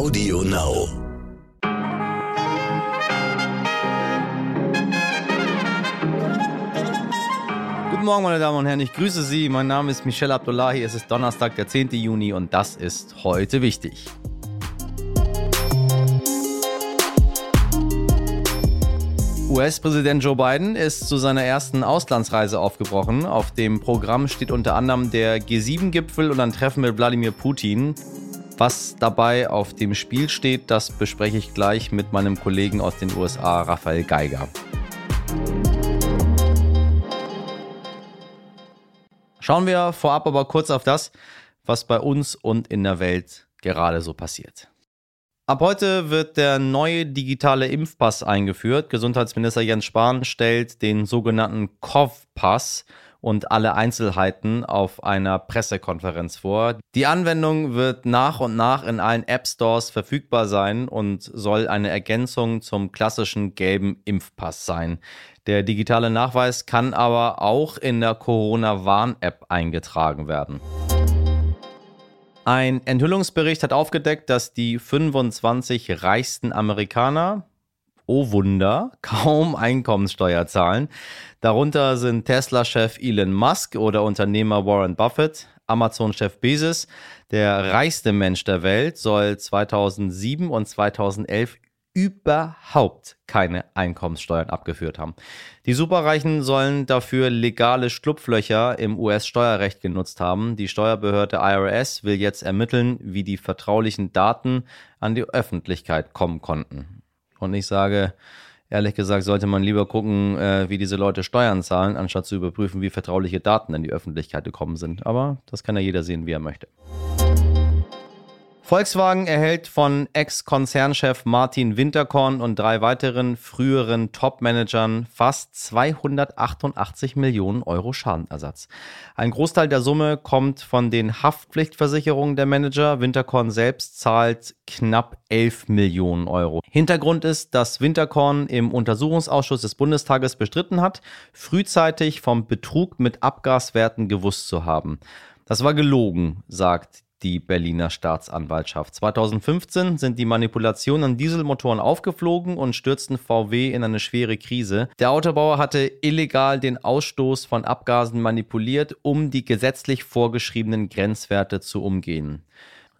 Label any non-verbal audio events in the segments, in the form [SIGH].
Audio Now. Guten Morgen, meine Damen und Herren, ich grüße Sie. Mein Name ist Michel Abdullahi. Es ist Donnerstag, der 10. Juni und das ist heute wichtig. US-Präsident Joe Biden ist zu seiner ersten Auslandsreise aufgebrochen. Auf dem Programm steht unter anderem der G7-Gipfel und ein Treffen mit Wladimir Putin. Was dabei auf dem Spiel steht, das bespreche ich gleich mit meinem Kollegen aus den USA, Raphael Geiger. Schauen wir vorab aber kurz auf das, was bei uns und in der Welt gerade so passiert. Ab heute wird der neue digitale Impfpass eingeführt. Gesundheitsminister Jens Spahn stellt den sogenannten COV-Pass und alle Einzelheiten auf einer Pressekonferenz vor. Die Anwendung wird nach und nach in allen App Stores verfügbar sein und soll eine Ergänzung zum klassischen gelben Impfpass sein. Der digitale Nachweis kann aber auch in der Corona-Warn-App eingetragen werden. Ein Enthüllungsbericht hat aufgedeckt, dass die 25 reichsten Amerikaner, oh Wunder, kaum Einkommenssteuer zahlen. Darunter sind Tesla-Chef Elon Musk oder Unternehmer Warren Buffett, Amazon-Chef Bezos. Der reichste Mensch der Welt soll 2007 und 2011 überhaupt keine Einkommenssteuern abgeführt haben. Die Superreichen sollen dafür legale Schlupflöcher im US-Steuerrecht genutzt haben. Die Steuerbehörde IRS will jetzt ermitteln, wie die vertraulichen Daten an die Öffentlichkeit kommen konnten. Und ich sage, ehrlich gesagt, sollte man lieber gucken, äh, wie diese Leute Steuern zahlen, anstatt zu überprüfen, wie vertrauliche Daten in die Öffentlichkeit gekommen sind. Aber das kann ja jeder sehen, wie er möchte. Volkswagen erhält von Ex-Konzernchef Martin Winterkorn und drei weiteren früheren Top-Managern fast 288 Millionen Euro Schadenersatz. Ein Großteil der Summe kommt von den Haftpflichtversicherungen der Manager. Winterkorn selbst zahlt knapp 11 Millionen Euro. Hintergrund ist, dass Winterkorn im Untersuchungsausschuss des Bundestages bestritten hat, frühzeitig vom Betrug mit Abgaswerten gewusst zu haben. Das war gelogen, sagt die Berliner Staatsanwaltschaft. 2015 sind die Manipulationen an Dieselmotoren aufgeflogen und stürzten VW in eine schwere Krise. Der Autobauer hatte illegal den Ausstoß von Abgasen manipuliert, um die gesetzlich vorgeschriebenen Grenzwerte zu umgehen.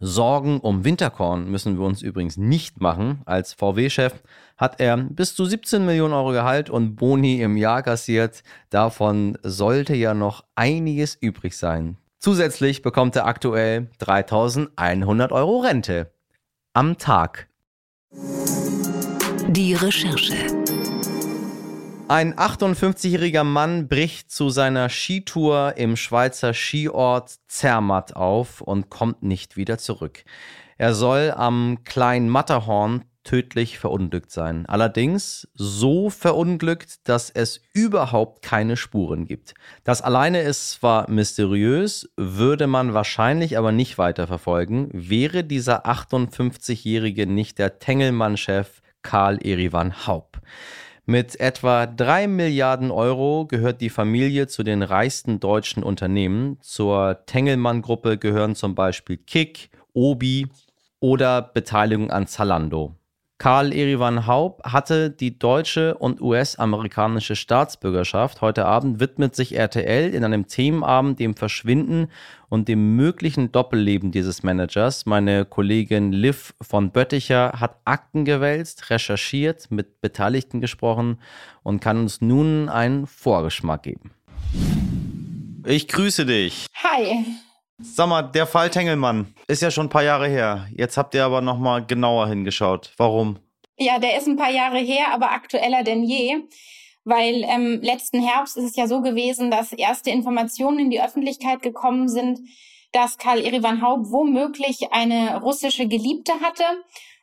Sorgen um Winterkorn müssen wir uns übrigens nicht machen. Als VW-Chef hat er bis zu 17 Millionen Euro Gehalt und Boni im Jahr kassiert. Davon sollte ja noch einiges übrig sein. Zusätzlich bekommt er aktuell 3100 Euro Rente. Am Tag. Die Recherche. Ein 58-jähriger Mann bricht zu seiner Skitour im Schweizer Skiort Zermatt auf und kommt nicht wieder zurück. Er soll am kleinen Matterhorn tödlich verunglückt sein. Allerdings so verunglückt, dass es überhaupt keine Spuren gibt. Das alleine ist zwar mysteriös, würde man wahrscheinlich aber nicht weiterverfolgen, wäre dieser 58-Jährige nicht der Tengelmann-Chef Karl Erivan Haupt. Mit etwa 3 Milliarden Euro gehört die Familie zu den reichsten deutschen Unternehmen. Zur Tengelmann-Gruppe gehören zum Beispiel Kick, Obi oder Beteiligung an Zalando. Karl Erivan Haub hatte die deutsche und US-amerikanische Staatsbürgerschaft. Heute Abend widmet sich RTL in einem Themenabend dem Verschwinden und dem möglichen Doppelleben dieses Managers. Meine Kollegin Liv von Bötticher hat Akten gewälzt, recherchiert, mit Beteiligten gesprochen und kann uns nun einen Vorgeschmack geben. Ich grüße dich. Hi. Sag mal, der Fall Tengelmann ist ja schon ein paar Jahre her. Jetzt habt ihr aber noch mal genauer hingeschaut. Warum? Ja, der ist ein paar Jahre her, aber aktueller denn je. Weil ähm, letzten Herbst ist es ja so gewesen, dass erste Informationen in die Öffentlichkeit gekommen sind, dass Karl Erivan Haupt womöglich eine russische Geliebte hatte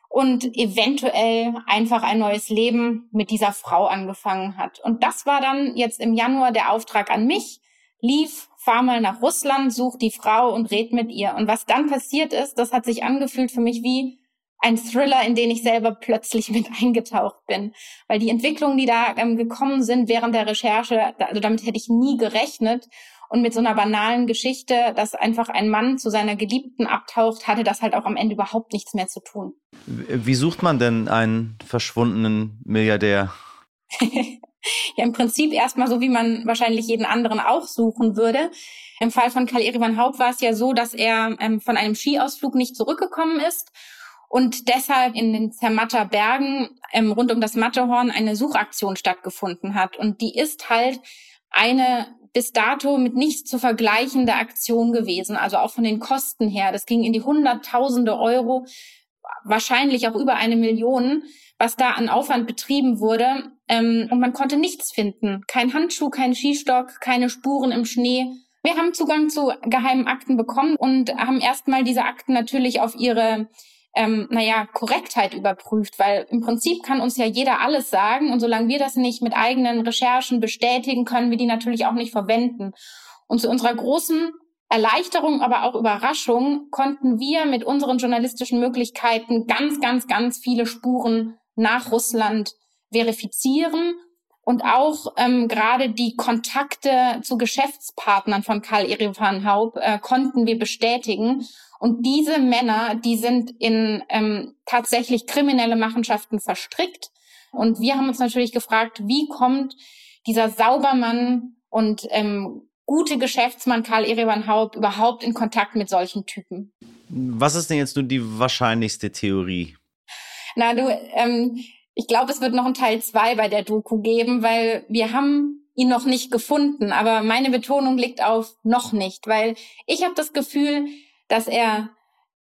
und eventuell einfach ein neues Leben mit dieser Frau angefangen hat. Und das war dann jetzt im Januar der Auftrag an mich, lief, fahr mal nach Russland, such die Frau und red mit ihr. Und was dann passiert ist, das hat sich angefühlt für mich wie ein Thriller, in den ich selber plötzlich [LAUGHS] mit eingetaucht bin. Weil die Entwicklungen, die da ähm, gekommen sind während der Recherche, also damit hätte ich nie gerechnet. Und mit so einer banalen Geschichte, dass einfach ein Mann zu seiner Geliebten abtaucht, hatte das halt auch am Ende überhaupt nichts mehr zu tun. Wie sucht man denn einen verschwundenen Milliardär? [LAUGHS] ja, im Prinzip erstmal so, wie man wahrscheinlich jeden anderen auch suchen würde. Im Fall von Karl Erivan Haupt war es ja so, dass er ähm, von einem Skiausflug nicht zurückgekommen ist und deshalb in den Zermatter Bergen ähm, rund um das Matterhorn eine Suchaktion stattgefunden hat. Und die ist halt eine bis dato mit nichts zu vergleichende Aktion gewesen, also auch von den Kosten her. Das ging in die Hunderttausende Euro, wahrscheinlich auch über eine Million, was da an Aufwand betrieben wurde. Ähm, und man konnte nichts finden. Kein Handschuh, kein Skistock, keine Spuren im Schnee. Wir haben Zugang zu geheimen Akten bekommen und haben erstmal diese Akten natürlich auf ihre ähm, naja, Korrektheit überprüft, weil im Prinzip kann uns ja jeder alles sagen und solange wir das nicht mit eigenen Recherchen bestätigen, können wir die natürlich auch nicht verwenden. Und zu unserer großen Erleichterung, aber auch Überraschung konnten wir mit unseren journalistischen Möglichkeiten ganz, ganz, ganz viele Spuren nach Russland verifizieren und auch ähm, gerade die Kontakte zu Geschäftspartnern von Karl Erivan Haub äh, konnten wir bestätigen. Und diese Männer, die sind in ähm, tatsächlich kriminelle Machenschaften verstrickt. Und wir haben uns natürlich gefragt, wie kommt dieser Saubermann und ähm, gute Geschäftsmann Karl Erevan Haupt überhaupt in Kontakt mit solchen Typen? Was ist denn jetzt nur die wahrscheinlichste Theorie? Na, du, ähm, ich glaube, es wird noch einen Teil zwei bei der Doku geben, weil wir haben ihn noch nicht gefunden. Aber meine Betonung liegt auf noch nicht, weil ich habe das Gefühl, dass er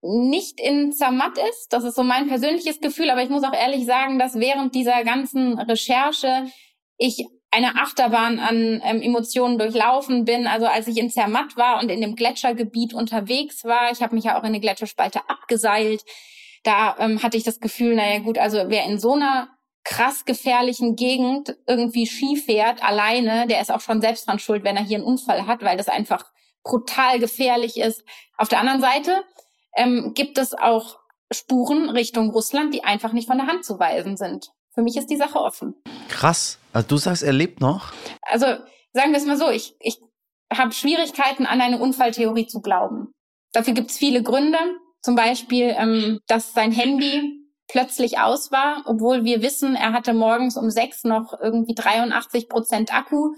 nicht in Zermatt ist. Das ist so mein persönliches Gefühl, aber ich muss auch ehrlich sagen, dass während dieser ganzen Recherche ich eine Achterbahn an ähm, Emotionen durchlaufen bin. Also als ich in Zermatt war und in dem Gletschergebiet unterwegs war, ich habe mich ja auch in eine Gletscherspalte abgeseilt, da ähm, hatte ich das Gefühl, naja gut, also wer in so einer krass gefährlichen Gegend irgendwie Ski fährt, alleine, der ist auch schon selbst dran schuld, wenn er hier einen Unfall hat, weil das einfach brutal gefährlich ist. Auf der anderen Seite ähm, gibt es auch Spuren Richtung Russland, die einfach nicht von der Hand zu weisen sind. Für mich ist die Sache offen. Krass. Also du sagst, er lebt noch? Also sagen wir es mal so, ich, ich habe Schwierigkeiten, an eine Unfalltheorie zu glauben. Dafür gibt es viele Gründe. Zum Beispiel, ähm, dass sein Handy plötzlich aus war, obwohl wir wissen, er hatte morgens um sechs noch irgendwie 83 Prozent Akku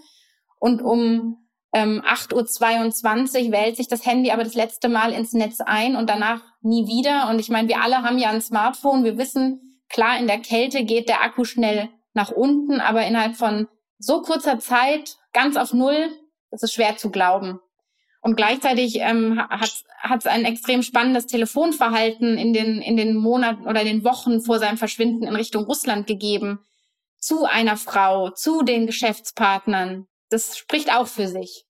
und um ähm, 8.22 Uhr wählt sich das Handy aber das letzte Mal ins Netz ein und danach nie wieder. Und ich meine, wir alle haben ja ein Smartphone. Wir wissen, klar, in der Kälte geht der Akku schnell nach unten, aber innerhalb von so kurzer Zeit ganz auf Null, das ist schwer zu glauben. Und gleichzeitig ähm, hat es ein extrem spannendes Telefonverhalten in den, in den Monaten oder den Wochen vor seinem Verschwinden in Richtung Russland gegeben. Zu einer Frau, zu den Geschäftspartnern. Das spricht auch für sich.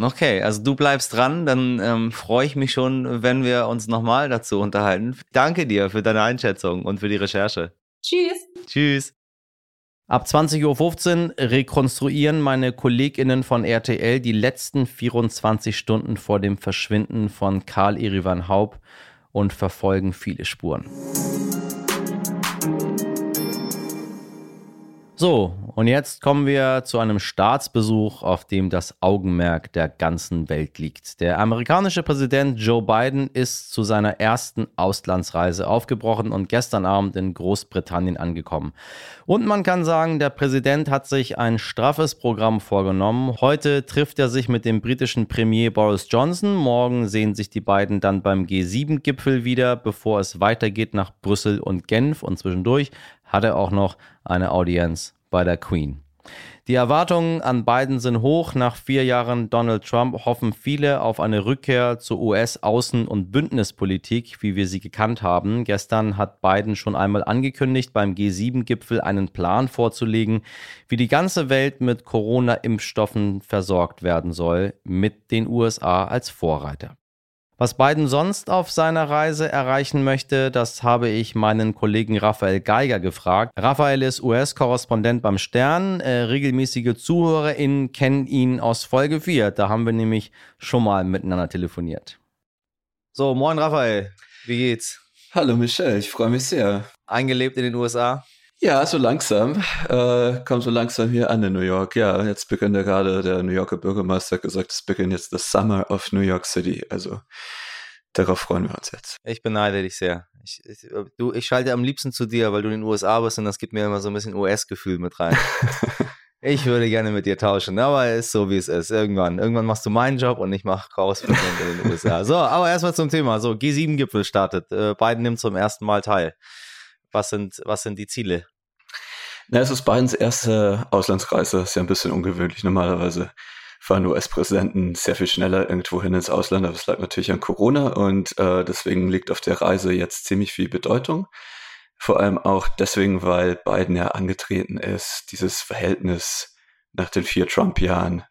Okay, also du bleibst dran, dann ähm, freue ich mich schon, wenn wir uns nochmal dazu unterhalten. Danke dir für deine Einschätzung und für die Recherche. Tschüss. Tschüss. Ab 20.15 Uhr rekonstruieren meine KollegInnen von RTL die letzten 24 Stunden vor dem Verschwinden von Karl Erivan Haub und verfolgen viele Spuren. So, und jetzt kommen wir zu einem Staatsbesuch, auf dem das Augenmerk der ganzen Welt liegt. Der amerikanische Präsident Joe Biden ist zu seiner ersten Auslandsreise aufgebrochen und gestern Abend in Großbritannien angekommen. Und man kann sagen, der Präsident hat sich ein straffes Programm vorgenommen. Heute trifft er sich mit dem britischen Premier Boris Johnson. Morgen sehen sich die beiden dann beim G7-Gipfel wieder, bevor es weitergeht nach Brüssel und Genf. Und zwischendurch hat er auch noch eine Audienz bei der Queen. Die Erwartungen an Biden sind hoch. Nach vier Jahren Donald Trump hoffen viele auf eine Rückkehr zur US-Außen- und Bündnispolitik, wie wir sie gekannt haben. Gestern hat Biden schon einmal angekündigt, beim G7-Gipfel einen Plan vorzulegen, wie die ganze Welt mit Corona-Impfstoffen versorgt werden soll, mit den USA als Vorreiter. Was Biden sonst auf seiner Reise erreichen möchte, das habe ich meinen Kollegen Raphael Geiger gefragt. Raphael ist US-Korrespondent beim Stern. Äh, regelmäßige ZuhörerInnen kennen ihn aus Folge 4. Da haben wir nämlich schon mal miteinander telefoniert. So, moin Raphael. Wie geht's? Hallo Michelle, ich freue mich sehr. Eingelebt in den USA? Ja, so langsam. Äh, kommt so langsam hier an in New York. Ja, jetzt beginnt ja gerade der New Yorker Bürgermeister gesagt, es beginnt jetzt das Summer of New York City. Also darauf freuen wir uns jetzt. Ich beneide dich sehr. Ich, ich, du, ich schalte am liebsten zu dir, weil du in den USA bist und das gibt mir immer so ein bisschen US-Gefühl mit rein. [LAUGHS] ich würde gerne mit dir tauschen, aber es ist so, wie es ist. Irgendwann. Irgendwann machst du meinen Job und ich mache rausfinden in den USA. So, aber erstmal zum Thema. So, G7-Gipfel startet. Äh, Biden nimmt zum ersten Mal teil. Was sind, was sind die Ziele? Na, es ist Bidens erste Auslandsreise. Ist ja ein bisschen ungewöhnlich. Normalerweise fahren US-Präsidenten sehr viel schneller irgendwo hin ins Ausland, aber es lag natürlich an Corona und äh, deswegen liegt auf der Reise jetzt ziemlich viel Bedeutung. Vor allem auch deswegen, weil Biden ja angetreten ist, dieses Verhältnis nach den vier Trump-Jahren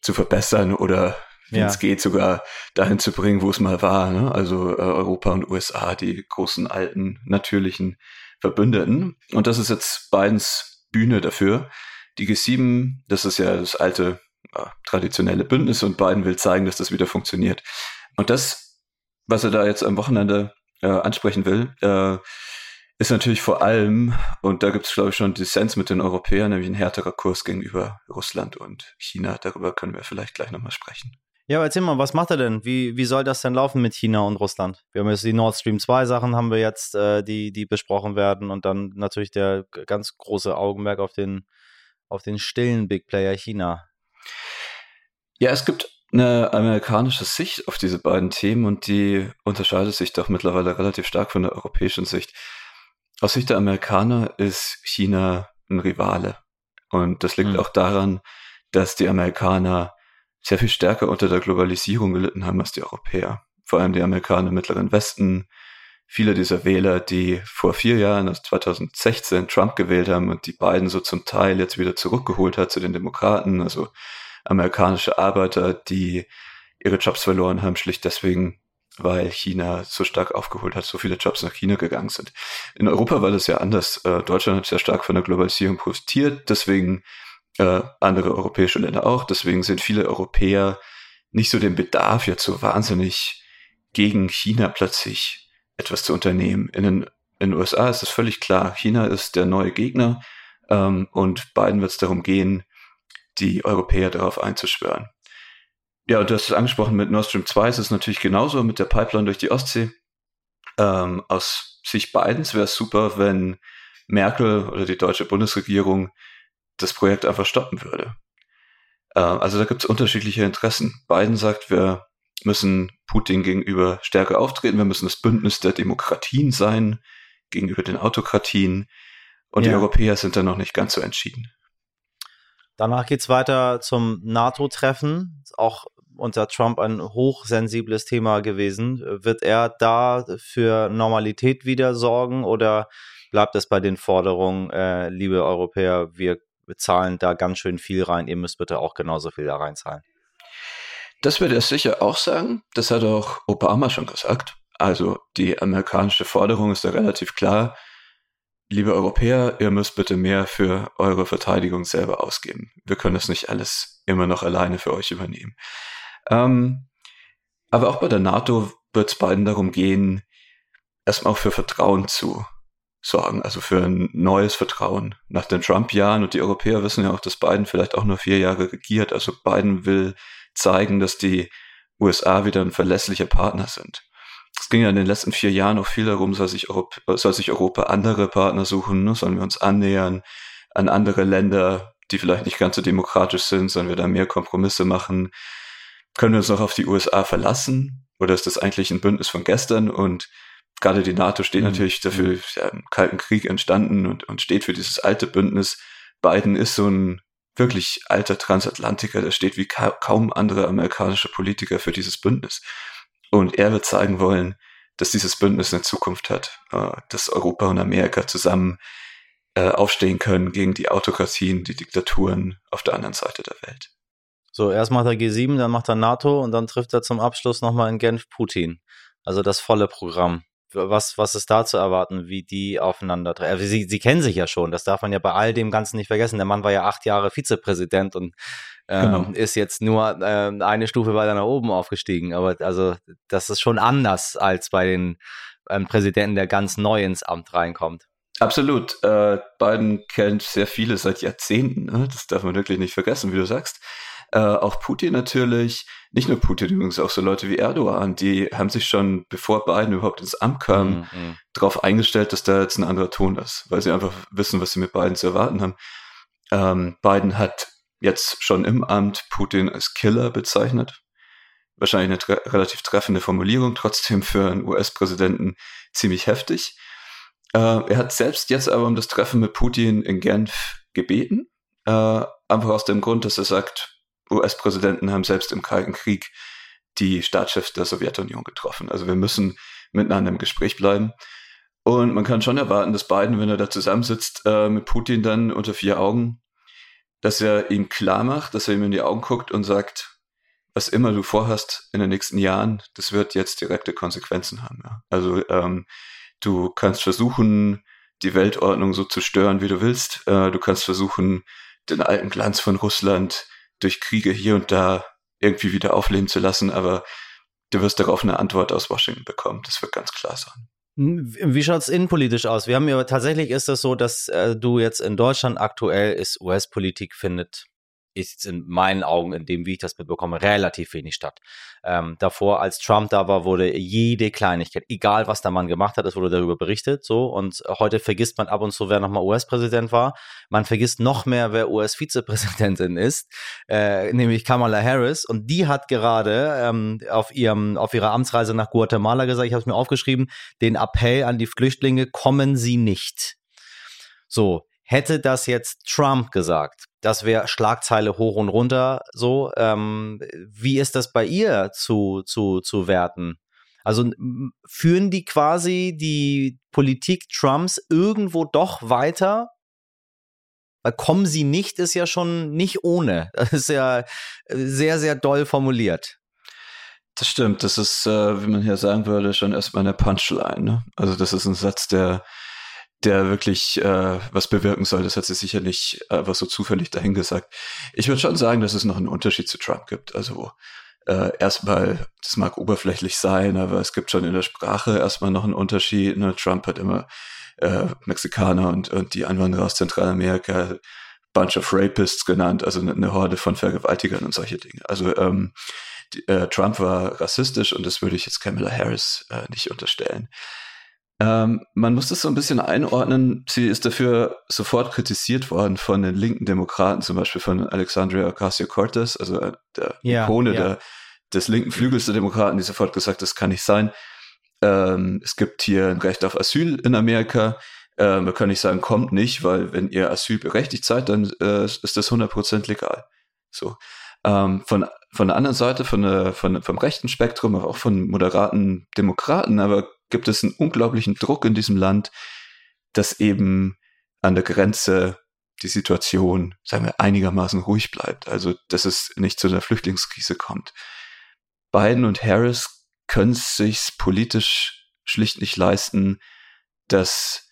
zu verbessern oder wenn ja. es geht, sogar dahin zu bringen, wo es mal war. Ne? Also äh, Europa und USA, die großen alten natürlichen Verbündeten. Und das ist jetzt Bidens Bühne dafür. Die G7, das ist ja das alte äh, traditionelle Bündnis und Biden will zeigen, dass das wieder funktioniert. Und das, was er da jetzt am Wochenende äh, ansprechen will, äh, ist natürlich vor allem, und da gibt es, glaube ich, schon Dissens mit den Europäern, nämlich ein härterer Kurs gegenüber Russland und China. Darüber können wir vielleicht gleich nochmal sprechen. Ja, aber erzähl mal, was macht er denn? Wie, wie soll das denn laufen mit China und Russland? Wir haben jetzt die Nord Stream 2 Sachen haben wir jetzt, äh, die, die besprochen werden und dann natürlich der ganz große Augenmerk auf den, auf den stillen Big Player China. Ja, es gibt eine amerikanische Sicht auf diese beiden Themen und die unterscheidet sich doch mittlerweile relativ stark von der europäischen Sicht. Aus Sicht der Amerikaner ist China ein Rivale. Und das liegt mhm. auch daran, dass die Amerikaner sehr viel stärker unter der Globalisierung gelitten haben als die Europäer. Vor allem die Amerikaner im Mittleren Westen. Viele dieser Wähler, die vor vier Jahren, also 2016, Trump gewählt haben und die beiden so zum Teil jetzt wieder zurückgeholt hat zu den Demokraten, also amerikanische Arbeiter, die ihre Jobs verloren haben, schlicht deswegen, weil China so stark aufgeholt hat, so viele Jobs nach China gegangen sind. In Europa war das ja anders. Äh, Deutschland hat sehr stark von der Globalisierung profitiert, deswegen äh, andere europäische Länder auch. Deswegen sind viele Europäer nicht so den Bedarf, jetzt so wahnsinnig gegen China plötzlich etwas zu unternehmen. In den, in den USA ist es völlig klar, China ist der neue Gegner ähm, und beiden wird es darum gehen, die Europäer darauf einzuschwören. Ja, und du hast es angesprochen mit Nord Stream 2, ist es natürlich genauso mit der Pipeline durch die Ostsee. Ähm, aus Sicht Bidens wäre es super, wenn Merkel oder die deutsche Bundesregierung das Projekt einfach stoppen würde. Äh, also da gibt es unterschiedliche Interessen. Biden sagt, wir müssen Putin gegenüber stärker auftreten, wir müssen das Bündnis der Demokratien sein gegenüber den Autokratien und ja. die Europäer sind da noch nicht ganz so entschieden. Danach geht es weiter zum NATO-Treffen, auch unter Trump ein hochsensibles Thema gewesen. Wird er da für Normalität wieder sorgen oder bleibt es bei den Forderungen, äh, liebe Europäer, wir bezahlen da ganz schön viel rein, ihr müsst bitte auch genauso viel da reinzahlen? Das wird er sicher auch sagen. Das hat auch Obama schon gesagt. Also die amerikanische Forderung ist da relativ klar liebe Europäer, ihr müsst bitte mehr für eure Verteidigung selber ausgeben. Wir können das nicht alles immer noch alleine für euch übernehmen. Ähm, aber auch bei der NATO wird es beiden darum gehen, erstmal auch für Vertrauen zu sorgen, also für ein neues Vertrauen. Nach den Trump-Jahren und die Europäer wissen ja auch, dass Biden vielleicht auch nur vier Jahre regiert. Also Biden will zeigen, dass die USA wieder ein verlässlicher Partner sind es ging ja in den letzten vier Jahren auch viel darum, soll sich, Europa, soll sich Europa andere Partner suchen, ne? sollen wir uns annähern an andere Länder, die vielleicht nicht ganz so demokratisch sind, sollen wir da mehr Kompromisse machen? Können wir uns noch auf die USA verlassen? Oder ist das eigentlich ein Bündnis von gestern? Und gerade die NATO steht mhm. natürlich dafür, ja, im Kalten Krieg entstanden und, und steht für dieses alte Bündnis. Biden ist so ein wirklich alter Transatlantiker, der steht wie ka kaum andere amerikanische Politiker für dieses Bündnis. Und er wird zeigen wollen, dass dieses Bündnis eine Zukunft hat, äh, dass Europa und Amerika zusammen äh, aufstehen können gegen die Autokratien, die Diktaturen auf der anderen Seite der Welt. So, erst macht er G7, dann macht er NATO und dann trifft er zum Abschluss nochmal in Genf Putin. Also das volle Programm. Was, was ist da zu erwarten, wie die aufeinander treffen? Also sie, sie kennen sich ja schon, das darf man ja bei all dem Ganzen nicht vergessen. Der Mann war ja acht Jahre Vizepräsident und genau. ähm, ist jetzt nur ähm, eine Stufe weiter nach oben aufgestiegen. Aber also das ist schon anders als bei den ähm, Präsidenten, der ganz neu ins Amt reinkommt. Absolut. Äh, Biden kennt sehr viele seit Jahrzehnten. Ne? Das darf man wirklich nicht vergessen, wie du sagst. Äh, auch Putin natürlich. Nicht nur Putin, übrigens auch so Leute wie Erdogan, die haben sich schon, bevor Biden überhaupt ins Amt kam, mhm. mhm. darauf eingestellt, dass da jetzt ein anderer Ton ist, weil sie einfach wissen, was sie mit Biden zu erwarten haben. Ähm, Biden hat jetzt schon im Amt Putin als Killer bezeichnet. Wahrscheinlich eine tre relativ treffende Formulierung, trotzdem für einen US-Präsidenten ziemlich heftig. Äh, er hat selbst jetzt aber um das Treffen mit Putin in Genf gebeten. Äh, einfach aus dem Grund, dass er sagt, US-Präsidenten haben selbst im Kalten Krieg die Staatschefs der Sowjetunion getroffen. Also wir müssen miteinander im Gespräch bleiben. Und man kann schon erwarten, dass Biden, wenn er da zusammensitzt, äh, mit Putin dann unter vier Augen, dass er ihm klar macht, dass er ihm in die Augen guckt und sagt, was immer du vorhast in den nächsten Jahren, das wird jetzt direkte Konsequenzen haben. Ja. Also ähm, Du kannst versuchen, die Weltordnung so zu stören, wie du willst. Äh, du kannst versuchen, den alten Glanz von Russland durch Kriege hier und da irgendwie wieder aufleben zu lassen, aber du wirst darauf eine Antwort aus Washington bekommen. Das wird ganz klar sein. Hm, wie schaut es innenpolitisch aus? Wir haben ja tatsächlich ist es das so, dass äh, du jetzt in Deutschland aktuell ist US-Politik findet ist in meinen Augen, in dem, wie ich das mitbekomme, relativ wenig statt. Ähm, davor, als Trump da war, wurde jede Kleinigkeit, egal was der Mann gemacht hat, es wurde darüber berichtet, so. Und heute vergisst man ab und zu, wer nochmal US-Präsident war. Man vergisst noch mehr, wer US-Vizepräsidentin ist, äh, nämlich Kamala Harris. Und die hat gerade ähm, auf ihrem, auf ihrer Amtsreise nach Guatemala gesagt, ich habe es mir aufgeschrieben, den Appell an die Flüchtlinge, kommen Sie nicht. So, hätte das jetzt Trump gesagt, das wäre Schlagzeile hoch und runter so. Ähm, wie ist das bei ihr zu, zu, zu werten? Also führen die quasi die Politik Trumps irgendwo doch weiter? Weil kommen sie nicht, ist ja schon nicht ohne. [LAUGHS] Das ist ja sehr, sehr doll formuliert. Das stimmt. Das ist, äh, wie man hier sagen würde, schon erstmal eine Punchline. Ne? Also das ist ein Satz, der der wirklich äh, was bewirken soll. Das hat sie sicher nicht einfach so zufällig dahingesagt. Ich würde schon sagen, dass es noch einen Unterschied zu Trump gibt. Also äh, erstmal, das mag oberflächlich sein, aber es gibt schon in der Sprache erstmal noch einen Unterschied. Ne? Trump hat immer äh, Mexikaner und, und die Einwanderer aus Zentralamerika Bunch of Rapists genannt, also eine Horde von Vergewaltigern und solche Dinge. Also ähm, die, äh, Trump war rassistisch und das würde ich jetzt Kamala Harris äh, nicht unterstellen. Ähm, man muss das so ein bisschen einordnen. Sie ist dafür sofort kritisiert worden von den linken Demokraten, zum Beispiel von Alexandria Ocasio-Cortez, also äh, der ja, Ikone ja. Der, des linken Flügels der Demokraten, die sofort gesagt, das kann nicht sein. Ähm, es gibt hier ein Recht auf Asyl in Amerika. Ähm, wir können nicht sagen, kommt nicht, weil wenn ihr Asyl berechtigt seid, dann äh, ist das 100% legal. So. Ähm, von, von der anderen Seite, von der, von, vom rechten Spektrum, aber auch von moderaten Demokraten, aber gibt es einen unglaublichen Druck in diesem Land, dass eben an der Grenze die Situation, sagen wir, einigermaßen ruhig bleibt. Also, dass es nicht zu einer Flüchtlingskrise kommt. Biden und Harris können es sich politisch schlicht nicht leisten, dass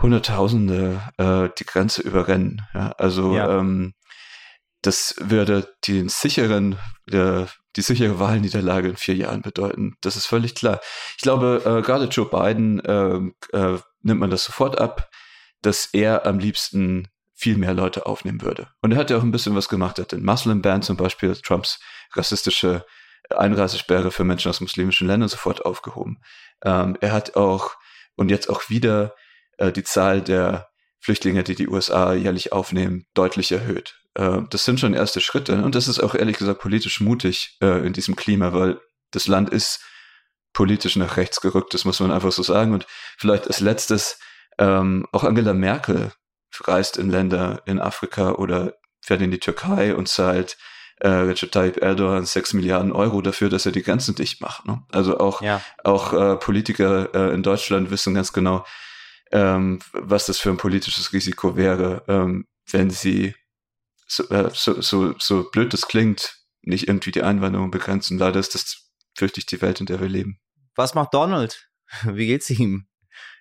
Hunderttausende äh, die Grenze überrennen. Ja, also ja. Ähm, das würde den sicheren, der, die sichere Wahlniederlage in vier Jahren bedeuten. Das ist völlig klar. Ich glaube, äh, gerade Joe Biden äh, äh, nimmt man das sofort ab, dass er am liebsten viel mehr Leute aufnehmen würde. Und er hat ja auch ein bisschen was gemacht. Er hat den Muslim Ban zum Beispiel, Trumps rassistische Einreisesperre für Menschen aus muslimischen Ländern sofort aufgehoben. Ähm, er hat auch und jetzt auch wieder äh, die Zahl der Flüchtlinge, die die USA jährlich aufnehmen, deutlich erhöht. Äh, das sind schon erste Schritte. Und das ist auch ehrlich gesagt politisch mutig äh, in diesem Klima, weil das Land ist politisch nach rechts gerückt, das muss man einfach so sagen. Und vielleicht als letztes, ähm, auch Angela Merkel reist in Länder in Afrika oder fährt in die Türkei und zahlt äh, Recep Tayyip Erdogan sechs Milliarden Euro dafür, dass er die Grenzen dicht macht. Ne? Also auch, ja. auch äh, Politiker äh, in Deutschland wissen ganz genau, ähm, was das für ein politisches Risiko wäre, ähm, wenn sie, so, äh, so, so, so blöd das klingt, nicht irgendwie die Einwanderung begrenzen. Leider ist das, fürchte ich, die Welt, in der wir leben. Was macht Donald? [LAUGHS] Wie geht's ihm?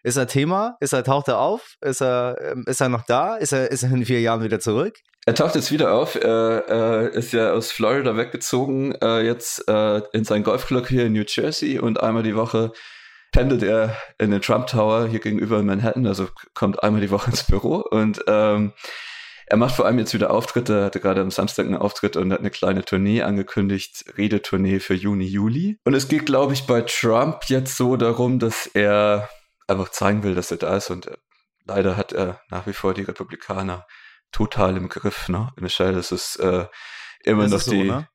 Ist er Thema? Ist er, taucht er auf? Ist er, ähm, ist er noch da? Ist er, ist er in vier Jahren wieder zurück? Er taucht jetzt wieder auf. Er äh, ist ja aus Florida weggezogen, äh, jetzt äh, in sein Golfclub hier in New Jersey und einmal die Woche pendelt er in den Trump Tower hier gegenüber in Manhattan, also kommt einmal die Woche ins Büro und ähm, er macht vor allem jetzt wieder Auftritte, er hatte gerade am Samstag einen Auftritt und hat eine kleine Tournee angekündigt, Redetournee für Juni, Juli. Und es geht, glaube ich, bei Trump jetzt so darum, dass er einfach zeigen will, dass er da ist und äh, leider hat er nach wie vor die Republikaner total im Griff, ne? Michelle, das ist äh, immer das noch so, die, ne?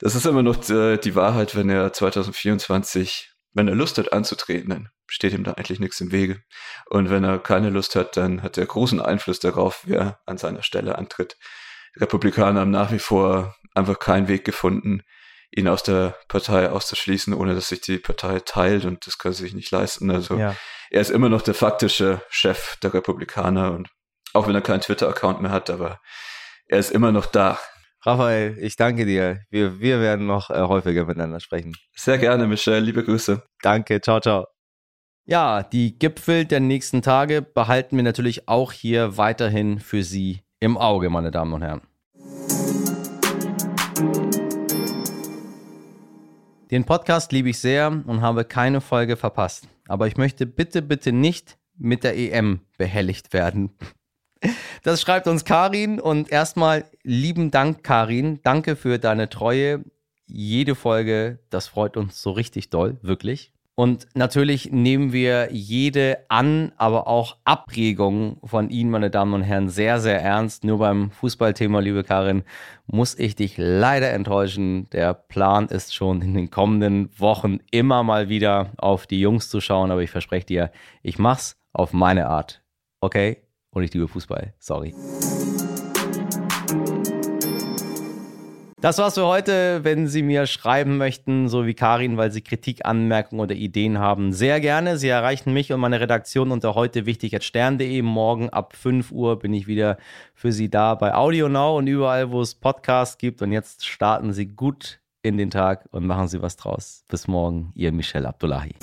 das ist immer noch die, äh, die Wahrheit, wenn er 2024, wenn er Lust hat anzutreten, dann steht ihm da eigentlich nichts im Wege. Und wenn er keine Lust hat, dann hat er großen Einfluss darauf, wer an seiner Stelle antritt. Die Republikaner haben nach wie vor einfach keinen Weg gefunden, ihn aus der Partei auszuschließen, ohne dass sich die Partei teilt und das können sie sich nicht leisten. Also ja. er ist immer noch der faktische Chef der Republikaner und auch wenn er keinen Twitter-Account mehr hat, aber er ist immer noch da. Raphael, ich danke dir. Wir, wir werden noch äh, häufiger miteinander sprechen. Sehr gerne, Michelle. Liebe Grüße. Danke. Ciao, ciao. Ja, die Gipfel der nächsten Tage behalten wir natürlich auch hier weiterhin für Sie im Auge, meine Damen und Herren. Den Podcast liebe ich sehr und habe keine Folge verpasst. Aber ich möchte bitte, bitte nicht mit der EM behelligt werden. Das schreibt uns Karin und erstmal lieben Dank, Karin. Danke für deine Treue. Jede Folge, das freut uns so richtig doll, wirklich. Und natürlich nehmen wir jede An-, aber auch Abregung von Ihnen, meine Damen und Herren, sehr, sehr ernst. Nur beim Fußballthema, liebe Karin, muss ich dich leider enttäuschen. Der Plan ist schon in den kommenden Wochen immer mal wieder auf die Jungs zu schauen, aber ich verspreche dir, ich mach's auf meine Art. Okay? Und ich liebe Fußball. Sorry. Das war's für heute. Wenn Sie mir schreiben möchten, so wie Karin, weil Sie Kritik, Anmerkungen oder Ideen haben, sehr gerne. Sie erreichen mich und meine Redaktion unter heute wichtig stern.de. Morgen ab 5 Uhr bin ich wieder für Sie da bei Audio Now und überall, wo es Podcasts gibt. Und jetzt starten Sie gut in den Tag und machen Sie was draus. Bis morgen, Ihr Michel Abdullahi.